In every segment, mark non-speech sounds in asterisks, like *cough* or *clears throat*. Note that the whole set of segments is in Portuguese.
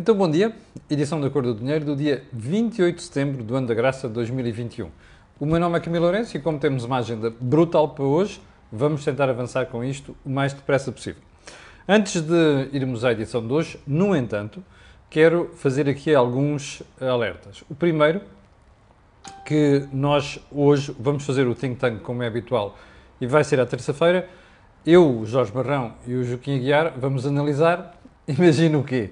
Então, bom dia. Edição da Cor do Dinheiro do dia 28 de setembro do ano da graça de 2021. O meu nome é Camilo Lourenço e como temos uma agenda brutal para hoje, vamos tentar avançar com isto o mais depressa possível. Antes de irmos à edição de hoje, no entanto, quero fazer aqui alguns alertas. O primeiro, que nós hoje vamos fazer o think tank como é habitual e vai ser à terça-feira. Eu, Jorge Barrão e o Joaquim Aguiar vamos analisar, *laughs* imagina o quê?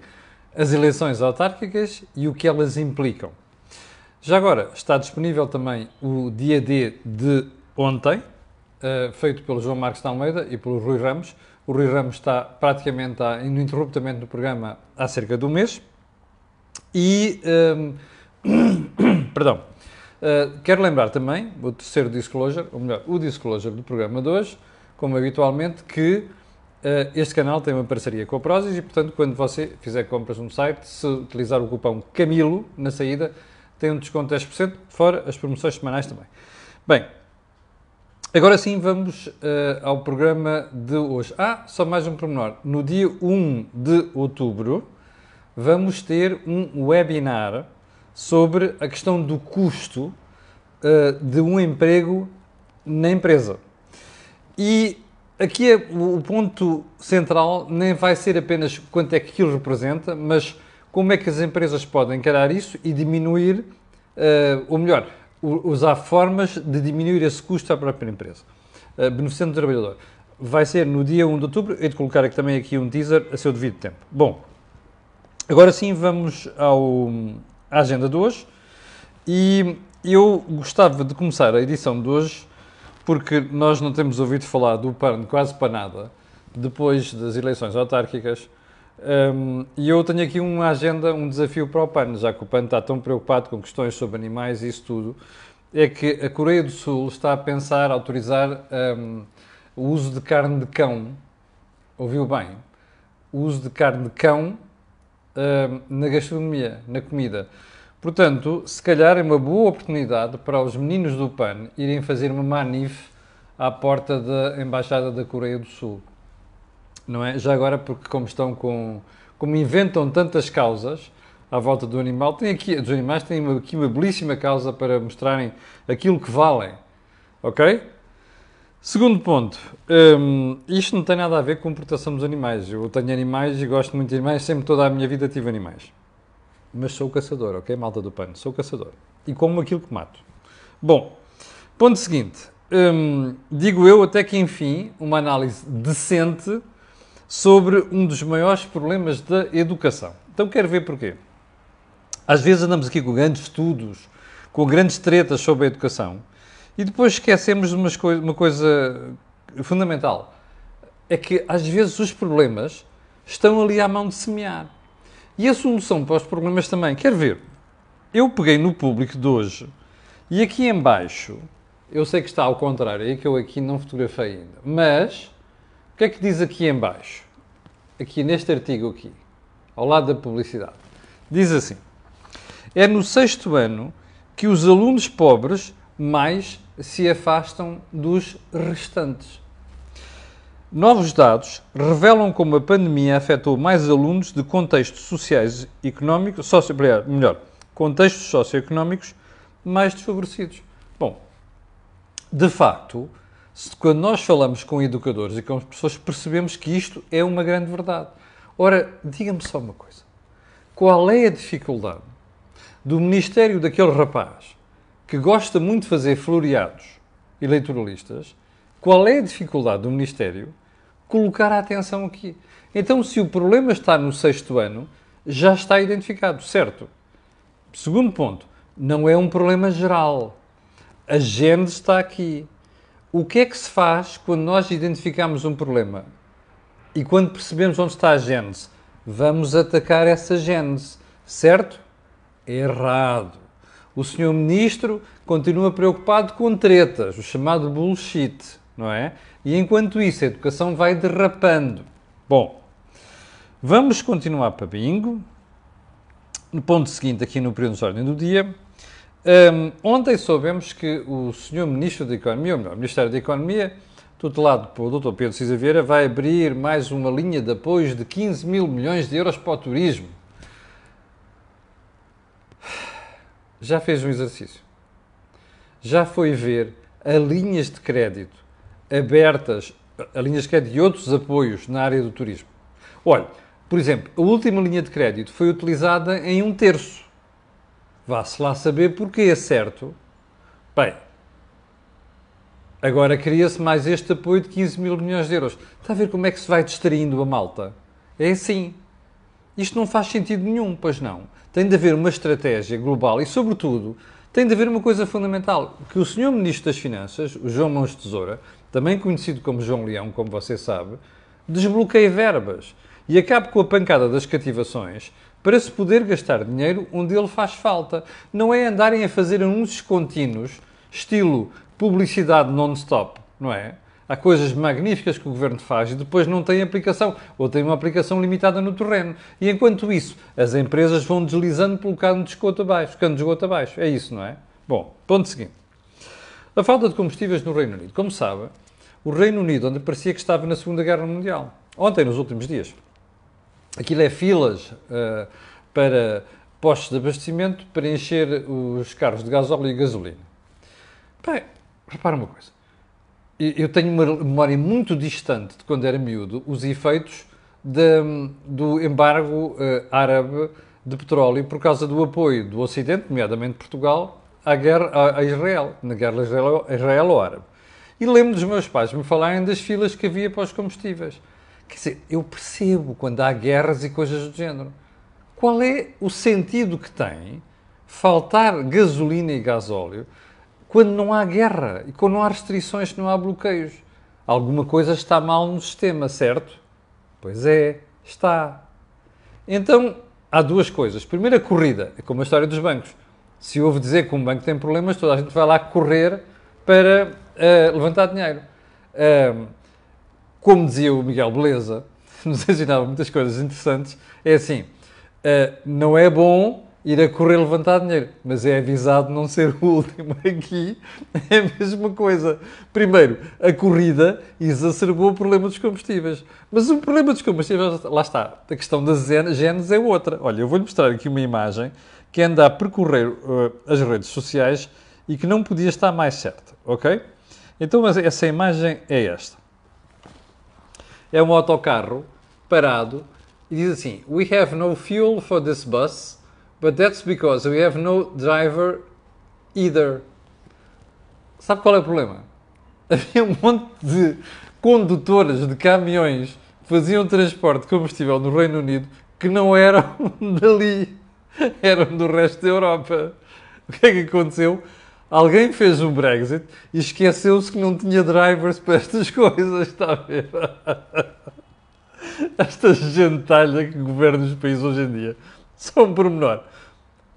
As eleições autárquicas e o que elas implicam. Já agora está disponível também o dia D de ontem, uh, feito pelo João Marcos de Almeida e pelo Rui Ramos. O Rui Ramos está praticamente está ininterruptamente no programa há cerca de um mês. E, um, ehm, *coughs* perdão, uh, quero lembrar também o terceiro disclosure, ou melhor, o disclosure do programa de hoje, como habitualmente, que este canal tem uma parceria com a Prozis e, portanto, quando você fizer compras no site, se utilizar o cupom CAMILO na saída, tem um desconto de 10%, fora as promoções semanais também. Bem, agora sim vamos uh, ao programa de hoje. Ah, só mais um pormenor. No dia 1 de outubro, vamos ter um webinar sobre a questão do custo uh, de um emprego na empresa. E aqui é, o ponto central nem vai ser apenas quanto é que aquilo representa, mas como é que as empresas podem encarar isso e diminuir, uh, ou melhor, usar formas de diminuir esse custo à própria empresa, uh, beneficiando o trabalhador. Vai ser no dia 1 de outubro, hei de colocar aqui também aqui um teaser a seu devido tempo. Bom, agora sim vamos ao, à agenda de hoje e eu gostava de começar a edição de hoje porque nós não temos ouvido falar do PAN quase para nada depois das eleições autárquicas. Um, e eu tenho aqui uma agenda, um desafio para o PAN, já que o PAN está tão preocupado com questões sobre animais e isso tudo, é que a Coreia do Sul está a pensar autorizar um, o uso de carne de cão, ouviu bem, o uso de carne de cão um, na gastronomia, na comida. Portanto, se calhar é uma boa oportunidade para os meninos do PAN irem fazer uma manif à porta da Embaixada da Coreia do Sul. Não é? Já agora, porque como estão com. como inventam tantas causas à volta do animal, tem aqui, dos animais têm uma, aqui uma belíssima causa para mostrarem aquilo que valem. Ok? Segundo ponto, hum, isto não tem nada a ver com proteção dos animais. Eu tenho animais e gosto muito de animais, sempre toda a minha vida tive animais mas sou caçador, ok, malta do pano? Sou caçador. E como aquilo que mato. Bom, ponto seguinte. Hum, digo eu até que, enfim, uma análise decente sobre um dos maiores problemas da educação. Então quero ver porquê. Às vezes andamos aqui com grandes estudos, com grandes tretas sobre a educação e depois esquecemos de uma coisa fundamental. É que às vezes os problemas estão ali à mão de semear. E a solução para os problemas também. Quer ver? Eu peguei no público de hoje e aqui em baixo, eu sei que está ao contrário, é que eu aqui não fotografei ainda, mas o que é que diz aqui em baixo? Aqui neste artigo aqui, ao lado da publicidade. Diz assim, é no sexto ano que os alunos pobres mais se afastam dos restantes. Novos dados revelam como a pandemia afetou mais alunos de contextos sociais e económicos, socio, melhor, contextos socioeconómicos mais desfavorecidos. Bom, de facto, quando nós falamos com educadores e com as pessoas, percebemos que isto é uma grande verdade. Ora, diga-me só uma coisa. Qual é a dificuldade do Ministério daquele rapaz que gosta muito de fazer floreados eleitoralistas qual é a dificuldade do Ministério colocar a atenção aqui? Então, se o problema está no sexto ano, já está identificado, certo? Segundo ponto, não é um problema geral. A gênese está aqui. O que é que se faz quando nós identificamos um problema? E quando percebemos onde está a gênese? Vamos atacar essa gênese, certo? Errado. O senhor ministro continua preocupado com tretas, o chamado bullshit não é? E enquanto isso, a educação vai derrapando. Bom, vamos continuar para bingo. No ponto seguinte, aqui no período de ordem do dia, um, ontem soubemos que o Sr. Ministro da Economia, ou melhor, o Ministério da Economia, tutelado pelo Dr. Pedro Cisa Vieira, vai abrir mais uma linha de apoios de 15 mil milhões de euros para o turismo. já fez um exercício? Já foi ver a linhas de crédito abertas, a linhas de crédito e outros apoios na área do turismo? Olha, por exemplo, a última linha de crédito foi utilizada em um terço. Vá-se lá saber porquê, é certo? Bem, agora cria-se mais este apoio de 15 mil milhões de euros. Está a ver como é que se vai distraindo a malta? É assim. Isto não faz sentido nenhum, pois não. Tem de haver uma estratégia global e, sobretudo, tem de haver uma coisa fundamental, que o Sr. Ministro das Finanças, o João Mãos Tesoura, também conhecido como João Leão, como você sabe, desbloqueie verbas e acabe com a pancada das cativações para se poder gastar dinheiro onde ele faz falta. Não é andarem a fazer anúncios contínuos, estilo publicidade non-stop, não é? Há coisas magníficas que o governo faz e depois não tem aplicação, ou tem uma aplicação limitada no terreno. E enquanto isso, as empresas vão deslizando pelo cano de esgoto abaixo, cano de esgoto abaixo. É isso, não é? Bom, ponto seguinte. A falta de combustíveis no Reino Unido. Como sabe, o Reino Unido, onde parecia que estava na Segunda Guerra Mundial, ontem, nos últimos dias, aquilo é filas uh, para postos de abastecimento para encher os carros de gasóleo e gasolina. Bem, repara uma coisa eu tenho uma memória muito distante de quando era miúdo, os efeitos de, do embargo uh, árabe de petróleo por causa do apoio do Ocidente, nomeadamente Portugal, à guerra a Israel, na guerra israelo-árabe. E lembro dos meus pais me falarem das filas que havia para os combustíveis. Quer dizer, eu percebo quando há guerras e coisas do género. Qual é o sentido que tem faltar gasolina e gasóleo quando não há guerra e quando não há restrições, não há bloqueios. Alguma coisa está mal no sistema, certo? Pois é, está. Então, há duas coisas. Primeiro, a corrida, é como a história dos bancos. Se ouve dizer que um banco tem problemas, toda a gente vai lá correr para uh, levantar dinheiro. Uh, como dizia o Miguel Beleza, *laughs* nos ensinava muitas coisas interessantes, é assim, uh, não é bom ir a correr levantar dinheiro. Mas é avisado não ser o *laughs* último. Aqui *laughs* é a mesma coisa. Primeiro, a corrida exacerbou o problema dos combustíveis. Mas o problema dos combustíveis, lá está. A questão das genes é outra. Olha, eu vou-lhe mostrar aqui uma imagem que anda a percorrer uh, as redes sociais e que não podia estar mais certa, ok? Então, mas essa imagem é esta. É um autocarro parado e diz assim: We have no fuel for this bus But that's because we have no driver either. Sabe qual é o problema? *laughs* Havia um monte de condutores de caminhões que faziam transporte de combustível no Reino Unido que não eram *laughs* dali, eram do resto da Europa. O que é que aconteceu? Alguém fez um Brexit e esqueceu-se que não tinha drivers para estas *laughs* coisas, está a ver? *laughs* Esta gentalha que governa os países hoje em dia. Só um pormenor.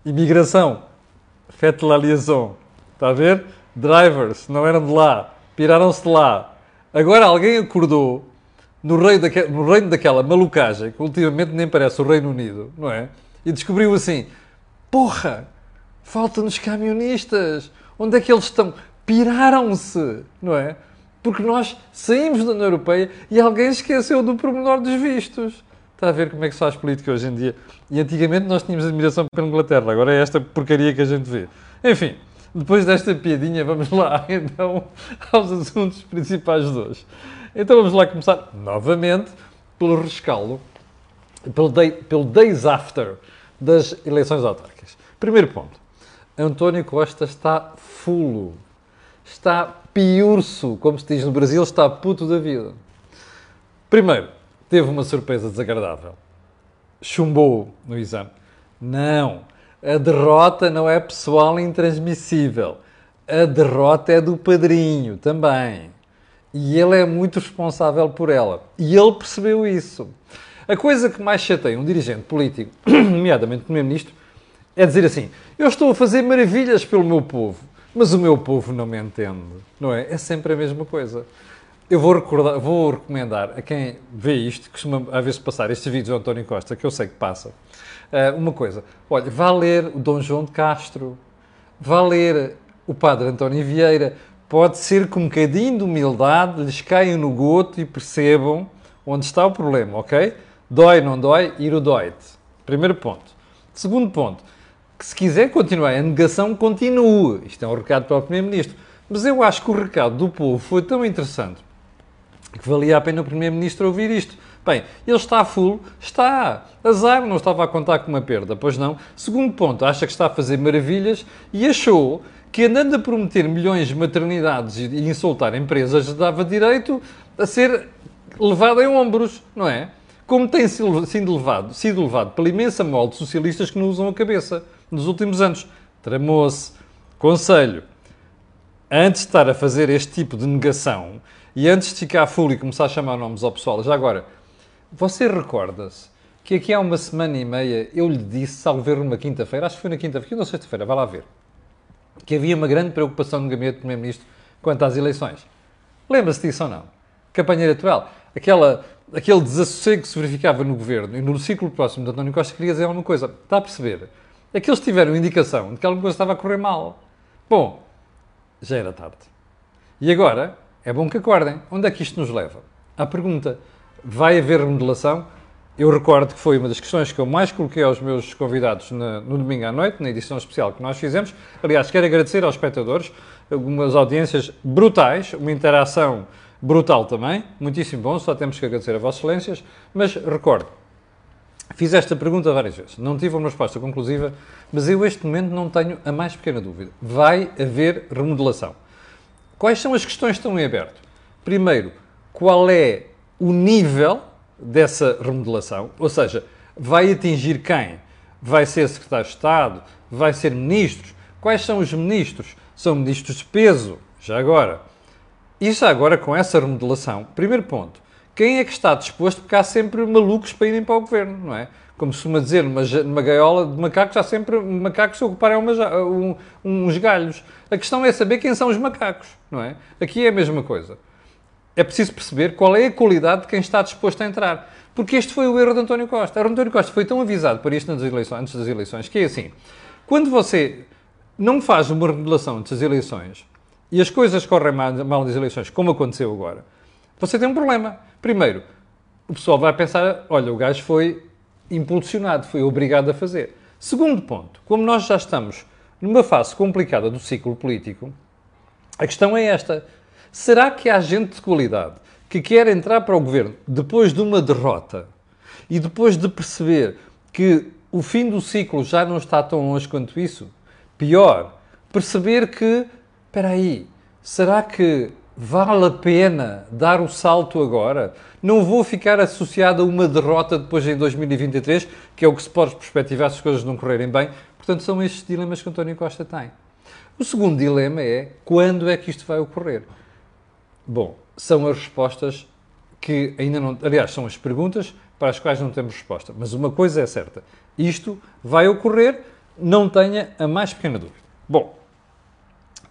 Imigração. Fete la liaison. Está a ver? Drivers. Não eram de lá. Piraram-se de lá. Agora alguém acordou no reino, daque, no reino daquela malucagem, que ultimamente nem parece o Reino Unido, não é? E descobriu assim: porra, faltam-nos camionistas. Onde é que eles estão? Piraram-se, não é? Porque nós saímos da União Europeia e alguém esqueceu do pormenor dos vistos. Está a ver como é que se faz política hoje em dia. E antigamente nós tínhamos admiração pela Inglaterra, agora é esta porcaria que a gente vê. Enfim, depois desta piadinha, vamos lá *laughs* então aos assuntos principais de hoje. Então vamos lá começar novamente pelo rescaldo, pelo, day, pelo days after das eleições autárquicas. Primeiro ponto. António Costa está fulo. Está piurso, como se diz no Brasil, está puto da vida. Primeiro, teve uma surpresa desagradável. Chumbou no exame. Não. A derrota não é pessoal e intransmissível. A derrota é do padrinho também. E ele é muito responsável por ela. E ele percebeu isso. A coisa que mais chateia um dirigente político, *clears throat* nomeadamente o Primeiro-Ministro, é dizer assim: Eu estou a fazer maravilhas pelo meu povo, mas o meu povo não me entende. Não é? É sempre a mesma coisa. Eu vou, recordar, vou recomendar a quem vê isto, costuma às vezes passar estes vídeos do António Costa, que eu sei que passa, uh, uma coisa. Olha, vá ler o Dom João de Castro, vá ler o Padre António Vieira. Pode ser que um bocadinho de humildade lhes caiam no goto e percebam onde está o problema, ok? Dói, não dói, ir o dói-te. Primeiro ponto. Segundo ponto. Que se quiser continuar a negação, continue. Isto é um recado para o Primeiro-Ministro. Mas eu acho que o recado do povo foi tão interessante que valia a pena o Primeiro-Ministro ouvir isto. Bem, ele está full? Está. Azar, não estava a contar com uma perda, pois não. Segundo ponto, acha que está a fazer maravilhas e achou que andando a prometer milhões de maternidades e insultar empresas dava direito a ser levado em ombros, não é? Como tem sido levado, sido levado pela imensa molde de socialistas que não usam a cabeça nos últimos anos. Tramou-se. Conselho. Antes de estar a fazer este tipo de negação e antes de ficar full e começar a chamar nomes ao pessoal, já agora, você recorda-se que aqui há uma semana e meia eu lhe disse, salvo ver uma quinta-feira, acho que foi na quinta-feira, ou sexta-feira, vai lá ver, que havia uma grande preocupação no gabinete do Primeiro-Ministro quanto às eleições. Lembra-se disso ou não? Campanha eleitoral. Aquela, aquele desassossego que se verificava no governo e no ciclo próximo de António Costa queria dizer alguma coisa. Está a perceber? É que eles tiveram indicação de que alguma coisa estava a correr mal. Bom, já era tarde. E agora, é bom que acordem. Onde é que isto nos leva? À pergunta: vai haver remodelação? Eu recordo que foi uma das questões que eu mais coloquei aos meus convidados na, no domingo à noite, na edição especial que nós fizemos. Aliás, quero agradecer aos espectadores, algumas audiências brutais, uma interação brutal também, muitíssimo bom, só temos que agradecer a Vossas Excelências, mas recordo, fiz esta pergunta várias vezes, não tive uma resposta conclusiva, mas eu este momento não tenho a mais pequena dúvida. Vai haver remodelação. Quais são as questões que estão em aberto? Primeiro, qual é o nível dessa remodelação, ou seja, vai atingir quem? Vai ser secretário de Estado? Vai ser ministros? Quais são os ministros? São ministros de peso, já agora. Já agora, com essa remodelação, primeiro ponto, quem é que está disposto? Porque há sempre malucos para irem para o governo, não é? Como se costuma dizer, numa, numa gaiola de macacos, há sempre macacos se ocuparem uma, um, uns galhos. A questão é saber quem são os macacos, não é? Aqui é a mesma coisa é preciso perceber qual é a qualidade de quem está disposto a entrar. Porque este foi o erro de António Costa. António Costa foi tão avisado para isto eleições, antes das eleições, que é assim, quando você não faz uma remodelação antes das eleições e as coisas correm mal nas eleições, como aconteceu agora, você tem um problema. Primeiro, o pessoal vai pensar, olha, o gajo foi impulsionado, foi obrigado a fazer. Segundo ponto, como nós já estamos numa fase complicada do ciclo político, a questão é esta. Será que há gente de qualidade que quer entrar para o governo depois de uma derrota e depois de perceber que o fim do ciclo já não está tão longe quanto isso? Pior, perceber que, espera aí, será que vale a pena dar o salto agora? Não vou ficar associado a uma derrota depois em 2023, que é o que se pode perspectivar se as coisas não correrem bem. Portanto, são estes dilemas que António Costa tem. O segundo dilema é quando é que isto vai ocorrer? Bom, são as respostas que ainda não. Aliás, são as perguntas para as quais não temos resposta. Mas uma coisa é certa: isto vai ocorrer, não tenha a mais pequena dúvida. Bom,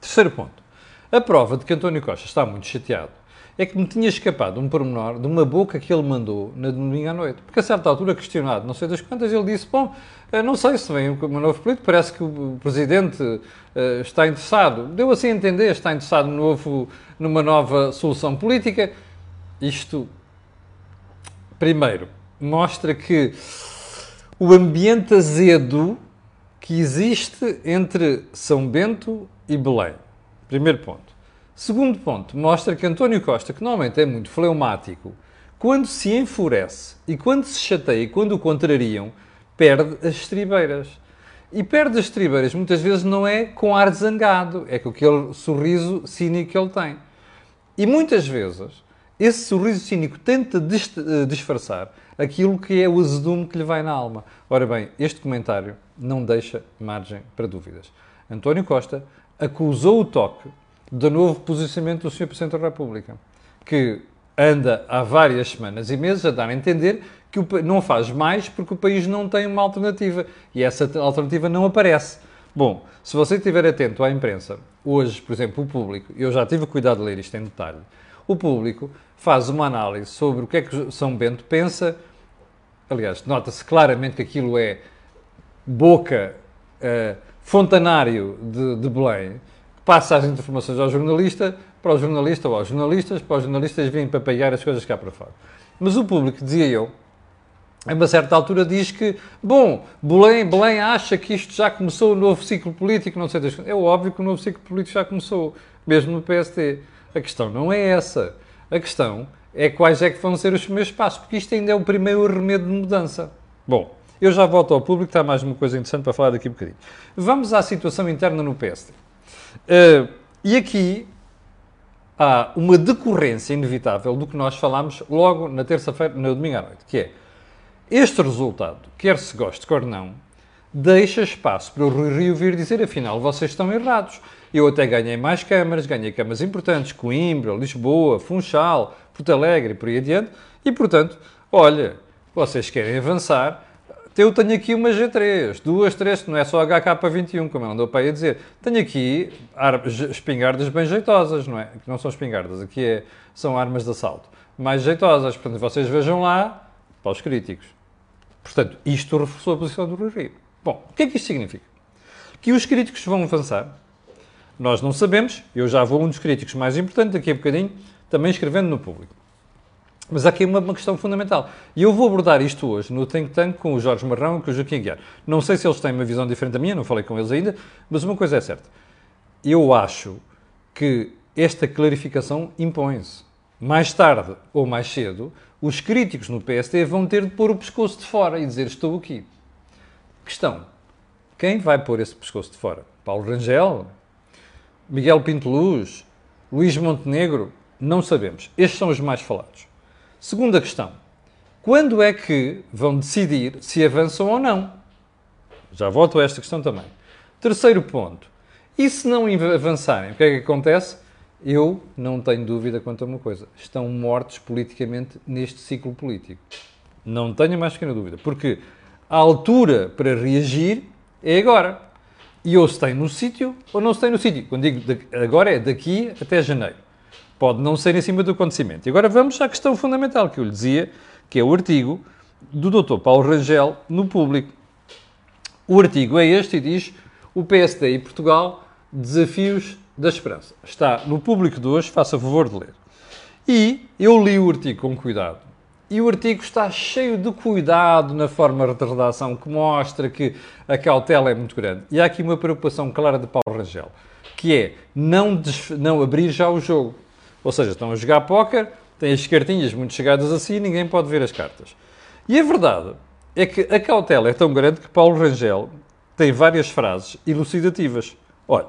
terceiro ponto. A prova de que António Costa está muito chateado é que me tinha escapado um pormenor de uma boca que ele mandou na domingo à noite. Porque a certa altura, questionado, não sei das quantas, ele disse: Bom, eh, não sei se vem um novo político, parece que o presidente uh, está interessado. Deu assim a entender, está interessado no novo, numa nova solução política. Isto, primeiro, mostra que o ambiente azedo que existe entre São Bento e Belém. Primeiro ponto. Segundo ponto, mostra que António Costa, que normalmente é muito fleumático, quando se enfurece e quando se chateia e quando o contrariam, perde as estribeiras. E perde as estribeiras muitas vezes não é com ar zangado, é com aquele sorriso cínico que ele tem. E muitas vezes esse sorriso cínico tenta eh, disfarçar aquilo que é o azedume que lhe vai na alma. Ora bem, este comentário não deixa margem para dúvidas. António Costa acusou o toque do novo posicionamento do Sr. Presidente da República, que anda há várias semanas e meses a dar a entender que não faz mais porque o país não tem uma alternativa e essa alternativa não aparece. Bom, se você estiver atento à imprensa, hoje, por exemplo, o público, eu já tive cuidado de ler isto em detalhe, o público faz uma análise sobre o que é que São Bento pensa. Aliás, nota-se claramente que aquilo é boca, uh, fontanário de, de Belém, passa as informações ao jornalista, para o jornalista ou aos jornalistas, para os jornalistas virem papaiar as coisas cá para fora. Mas o público, dizia eu, a uma certa altura diz que, bom, Belém, Belém acha que isto já começou o novo ciclo político, não sei das É óbvio que o novo ciclo político já começou, mesmo no PST. A questão não é essa. A questão é quais é que vão ser os primeiros passos, porque isto ainda é o primeiro remédio de mudança. Bom, eu já volto ao público, está mais uma coisa interessante para falar daqui um bocadinho. Vamos à situação interna no PSD. Uh, eh, e aqui há uma decorrência inevitável do que nós falámos logo na terça-feira, no domingo à noite, que é este resultado, quer se goste, quer não, deixa espaço para o Rui Rio vir dizer, afinal, vocês estão errados. Eu até ganhei mais câmaras, ganhei câmaras importantes, Coimbra, Lisboa, Funchal, Porto Alegre e por aí adiante, e portanto, olha, vocês querem avançar, eu tenho aqui uma G3, duas, três, não é só HK21, como ele andou para aí a dizer. Tenho aqui espingardas bem jeitosas, não é? Que não são espingardas, aqui é, são armas de assalto. Mais jeitosas, portanto, vocês vejam lá para os críticos. Portanto, isto reforçou a posição do Rui Rio. Bom, o que é que isto significa? Que os críticos vão avançar. Nós não sabemos, eu já vou um dos críticos mais importantes daqui a bocadinho, também escrevendo no público. Mas há aqui uma, uma, questão fundamental. E eu vou abordar isto hoje no Think Tank com o Jorge Marrão e com o Joaquim Guiar. Não sei se eles têm uma visão diferente da minha, não falei com eles ainda, mas uma coisa é certa. Eu acho que esta clarificação impõe-se. Mais tarde ou mais cedo, os críticos no PSD vão ter de pôr o pescoço de fora e dizer estou aqui. Questão. Quem vai pôr esse pescoço de fora? Paulo Rangel? Miguel Pinto Luz? Luís Montenegro? Não sabemos. Estes são os mais falados. Segunda questão. Quando é que vão decidir se avançam ou não? Já volto a esta questão também. Terceiro ponto. E se não avançarem, o que é que acontece? Eu não tenho dúvida quanto a uma coisa. Estão mortos politicamente neste ciclo político. Não tenho mais pequena dúvida. Porque a altura para reagir é agora. E ou se tem no sítio ou não se tem no sítio. Quando digo agora é daqui até janeiro. Pode não ser em cima do acontecimento. E agora vamos à questão fundamental que eu lhe dizia, que é o artigo do Dr. Paulo Rangel no público. O artigo é este e diz o PSD e Portugal, desafios da esperança. Está no público de hoje, faça favor de ler. E eu li o artigo com cuidado. E o artigo está cheio de cuidado na forma de redação, que mostra que a cautela é muito grande. E há aqui uma preocupação clara de Paulo Rangel, que é não, não abrir já o jogo. Ou seja, estão a jogar póquer, têm as cartinhas muito chegadas assim e ninguém pode ver as cartas. E a verdade é que a cautela é tão grande que Paulo Rangel tem várias frases elucidativas. Olha,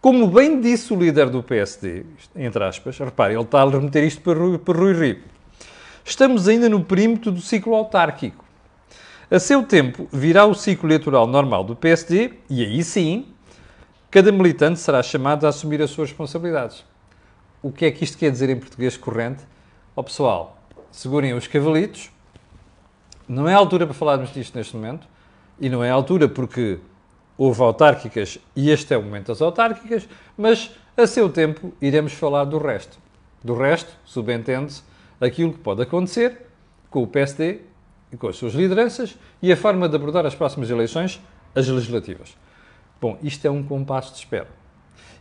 como bem disse o líder do PSD, entre aspas, reparem, ele está a remeter isto para Rui, para Rui Rio. Estamos ainda no perímetro do ciclo autárquico. A seu tempo virá o ciclo eleitoral normal do PSD e aí sim, cada militante será chamado a assumir as suas responsabilidades. O que é que isto quer dizer em português corrente? Ó oh, pessoal, segurem os cavalitos. Não é a altura para falarmos disto neste momento. E não é a altura porque houve autárquicas e este é o momento das autárquicas, mas a seu tempo iremos falar do resto. Do resto, subentende-se, aquilo que pode acontecer com o PSD e com as suas lideranças e a forma de abordar as próximas eleições, as legislativas. Bom, isto é um compasso de espera.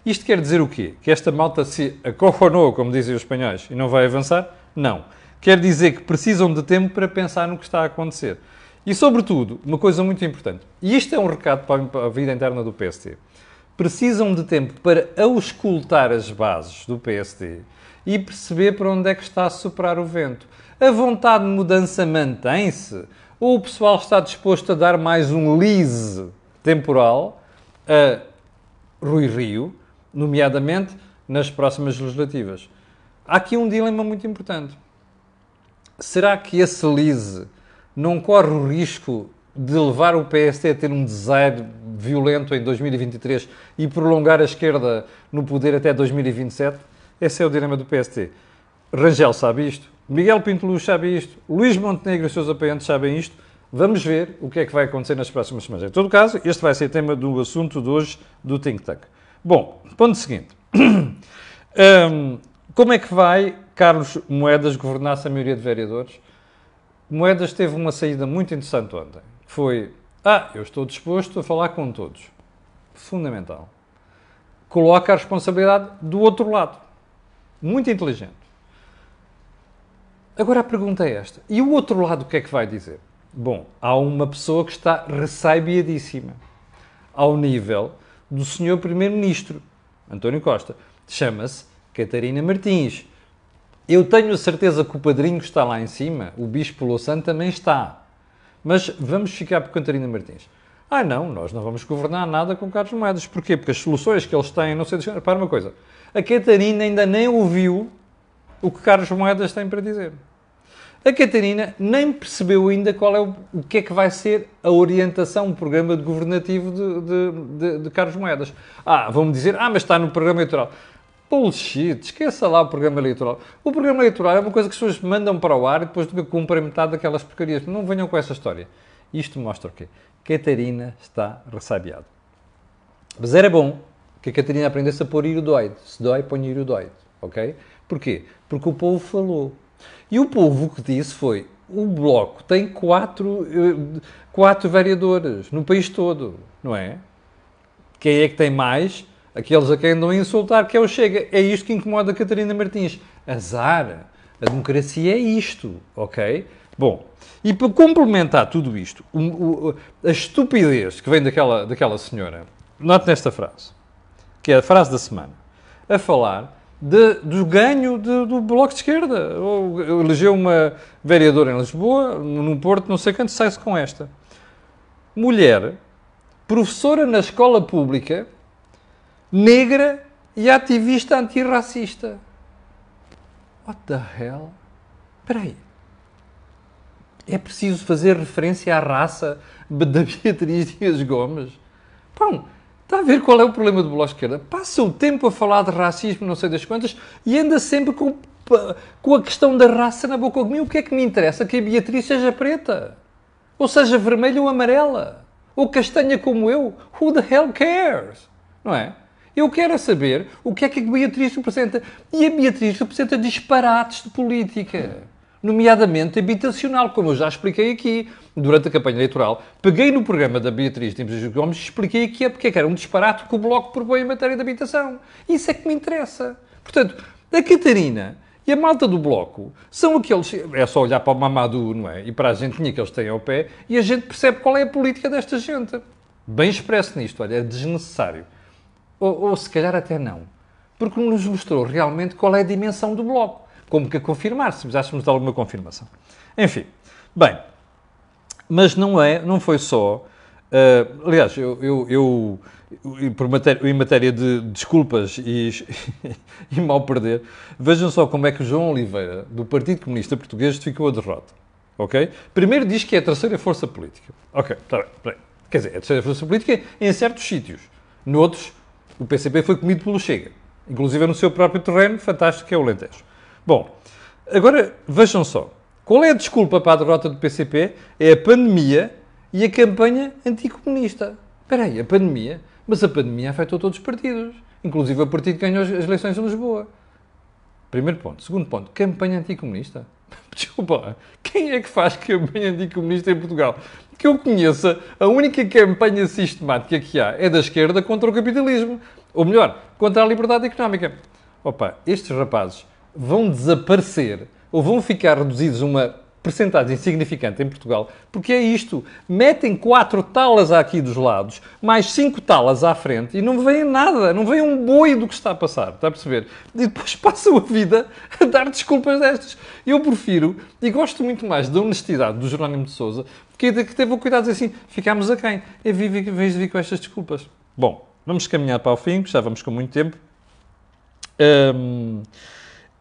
Isto quer dizer o quê? Que esta malta se acorronou, como dizem os espanhóis, e não vai avançar? Não. Quer dizer que precisam de tempo para pensar no que está a acontecer. E, sobretudo, uma coisa muito importante, e isto é um recado para a vida interna do PST, precisam de tempo para auscultar as bases do PST e perceber para onde é que está a superar o vento. A vontade de mudança mantém-se? Ou o pessoal está disposto a dar mais um lise temporal a Rui Rio, nomeadamente nas próximas legislativas. Há aqui um dilema muito importante. Será que esse lise não corre o risco de levar o PSD a ter um desaire violento em 2023 e prolongar a esquerda no poder até 2027? Esse é o dilema do PSD. Rangel sabe isto, Miguel Pinto sabe isto, Luís Montenegro e seus apoiantes sabem isto. Vamos ver o que é que vai acontecer nas próximas semanas. Em todo caso, este vai ser tema do assunto de hoje do Think Tank. Bom, ponto seguinte. *clears throat* um, como é que vai Carlos Moedas governar-se a maioria de vereadores? Moedas teve uma saída muito interessante ontem. Foi, ah, eu estou disposto a falar com todos. Fundamental. Coloca a responsabilidade do outro lado. Muito inteligente. Agora a pergunta é esta. E o outro lado o que é que vai dizer? Bom, há uma pessoa que está ressaibiadíssima ao nível do senhor Primeiro-Ministro, António Costa. Chama-se Catarina Martins. Eu tenho a certeza que o padrinho está lá em cima, o Bispo Louçã também está. Mas vamos ficar por Catarina Martins. Ah, não, nós não vamos governar nada com Carlos Moedas. Porquê? Porque as soluções que eles têm, não sei, para uma coisa. A Catarina ainda nem ouviu o que Carlos Moedas tem para dizer. A Catarina nem percebeu ainda qual é o, o que é que vai ser a orientação, o programa de governativo de, de, de, de Carlos Moedas. Ah, vão-me dizer, ah, mas está no programa eleitoral. Bullshit, esqueça lá o programa eleitoral. O programa eleitoral é uma coisa que as pessoas mandam para o ar e depois cumprem metade daquelas porcarias. Não venham com essa história. Isto mostra o quê? Catarina está ressabiada. Mas era bom que a Catarina aprendesse a pôr iridoide. Se dói, põe iridoide. Ok? Porquê? Porque o povo falou. E o povo o que disse foi: o Bloco tem quatro, eh, quatro vereadores no país todo, não é? Quem é que tem mais? Aqueles a quem andam a insultar, que é o Chega. É isto que incomoda a Catarina Martins. Azar. A democracia é isto, ok? Bom, e para complementar tudo isto, a estupidez que vem daquela, daquela senhora, note nesta frase, que é a frase da semana, a falar de, do ganho de, do Bloco de Esquerda. Elegeu uma vereadora em Lisboa, no Porto, não sei quanto, sai-se com esta. Mulher, professora na escola pública, negra e ativista antirracista. What the hell? Espera aí. É preciso fazer referência à raça *laughs* da Beatriz Dias Gomes? Pão, Está a ver qual é o problema do Bloco de Esquerda? Passa o tempo a falar de racismo, não sei das quantas, e anda sempre com, com a questão da raça na boca mim. O que é que me interessa? Que a Beatriz seja preta, ou seja vermelha ou amarela, ou castanha como eu. Who the hell cares? Não é? Eu quero saber o que é que a Beatriz representa. E a Beatriz representa disparates de política nomeadamente habitacional, como eu já expliquei aqui durante a campanha eleitoral. Peguei no programa da Beatriz Dimas Gomes e expliquei aqui é porque é era um disparate que o Bloco propõe em matéria de habitação. Isso é que me interessa. Portanto, a Catarina e a malta do Bloco são aqueles... É só olhar para o Mamadou, não é? E para a gentinha que eles têm ao pé e a gente percebe qual é a política desta gente. Bem expresso nisto, olha, é desnecessário. Ou, ou se calhar até não. Porque nos mostrou realmente qual é a dimensão do Bloco como que a confirmar, se precisássemos de alguma confirmação. Enfim, bem, mas não é, não foi só. Uh, aliás, eu, eu, eu, eu matéria, em matéria de desculpas e, *laughs* e mal perder, vejam só como é que o João Oliveira, do Partido Comunista Português, ficou a derrota. Ok? Primeiro diz que é a terceira força política. Ok, está bem, bem. Quer dizer, é a terceira força política em certos sítios. Noutros, o PCP foi comido pelo Chega. Inclusive no seu próprio terreno, fantástico, que é o Alentejo. Bom, agora vejam só. Qual é a desculpa para a derrota do PCP? É a pandemia e a campanha anticomunista. Espera aí, a pandemia? Mas a pandemia afetou todos os partidos. Inclusive o partido que ganhou as eleições em Lisboa. Primeiro ponto. Segundo ponto, campanha anticomunista. *laughs* Desculpa, quem é que faz campanha anticomunista em Portugal? Que eu conheça, a única campanha sistemática que há é da esquerda contra o capitalismo. Ou melhor, contra a liberdade económica. Opa, estes rapazes vão desaparecer ou vão ficar reduzidos uma percentagem significante em Portugal, porque é isto. Metem quatro talas aqui dos lados, mais cinco talas à frente e não vem nada, não vem um boi do que está a passar, está a perceber? E depois *laughs* passam a vida a dar desculpas destas. Eu prefiro, e gosto muito mais da honestidade do Jerónimo de Souza, que teve o cuidado de dizer assim, ficámos a quem? Em vez de vir com estas desculpas. Bom, vamos caminhar para o fim, já vamos com muito tempo. Um,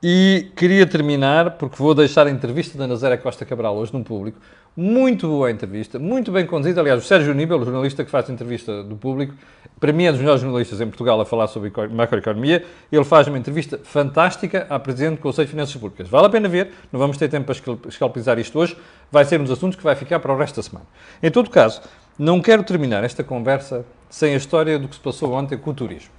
e queria terminar, porque vou deixar a entrevista da Nazaré Costa Cabral hoje no público. Muito boa entrevista, muito bem conduzida. Aliás, o Sérgio Níbel, o jornalista que faz a entrevista do público, para mim é dos melhores jornalistas em Portugal a falar sobre macroeconomia. Ele faz uma entrevista fantástica à Presidente do Conselho de Finanças Públicas. Vale a pena ver, não vamos ter tempo para escalpizar isto hoje, vai ser um dos assuntos que vai ficar para o resto da semana. Em todo caso, não quero terminar esta conversa sem a história do que se passou ontem com o turismo.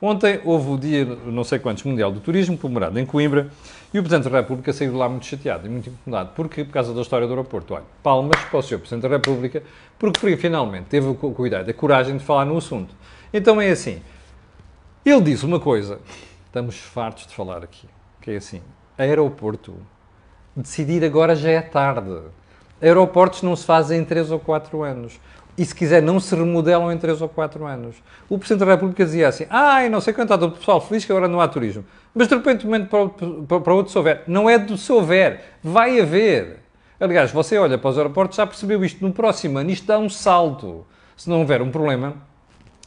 Ontem houve o dia, não sei quantos, Mundial do Turismo, comemorado em Coimbra, e o Presidente da República saiu de lá muito chateado e muito incomodado. Porquê? Por causa da história do aeroporto. Olha, palmas para o Sr. Presidente da República, porque finalmente teve o cuidado, a coragem de falar no assunto. Então é assim, ele disse uma coisa, estamos fartos de falar aqui, que é assim, aeroporto, decidir agora já é tarde. Aeroportos não se fazem em 3 ou 4 anos. E se quiser, não se remodelam em 3 ou 4 anos. O Presidente da República dizia assim: ai, não sei quanto o pessoal feliz que agora não há turismo. Mas de repente, um momento para, para outro, se houver. Não é do se houver, vai haver. Aliás, você olha para os aeroportos, já percebeu isto. No próximo ano, isto dá um salto. Se não houver um problema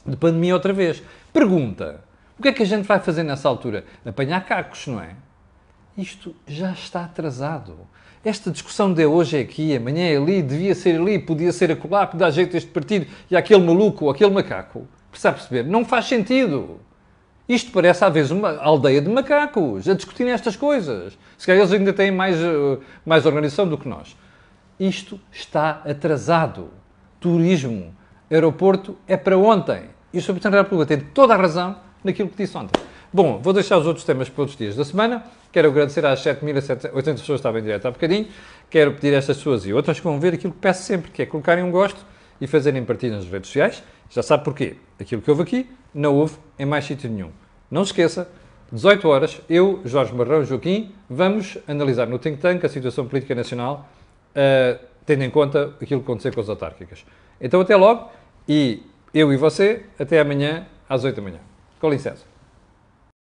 de pandemia outra vez. Pergunta: o que é que a gente vai fazer nessa altura? Apanhar cacos, não é? Isto já está atrasado. Esta discussão de hoje é aqui, amanhã é ali, devia ser ali, podia ser acolá, podia dar jeito este partido e aquele maluco ou aquele macaco. Precisa perceber? Não faz sentido. Isto parece, às vezes, uma aldeia de macacos a discutirem estas coisas. Se calhar eles ainda têm mais, eh, mais organização do que nós. Isto está atrasado. Turismo, aeroporto é para ontem. E o Sr. Presidente da República tem toda a razão naquilo que disse ontem. Bom, vou deixar os outros temas para outros dias da semana. Quero agradecer às 7.800 pessoas que estavam em direto há bocadinho. Quero pedir a estas pessoas e outras que vão ver aquilo que peço sempre, que é colocarem um gosto e fazerem partilha nas redes sociais. Já sabe porquê. Aquilo que houve aqui, não houve em mais sítio nenhum. Não se esqueça, 18 horas, eu, Jorge Marrão Joaquim, vamos analisar no Think Tank a situação política nacional, uh, tendo em conta aquilo que aconteceu com as autárquicas. Então até logo e eu e você, até amanhã às 8 da manhã. Com licença.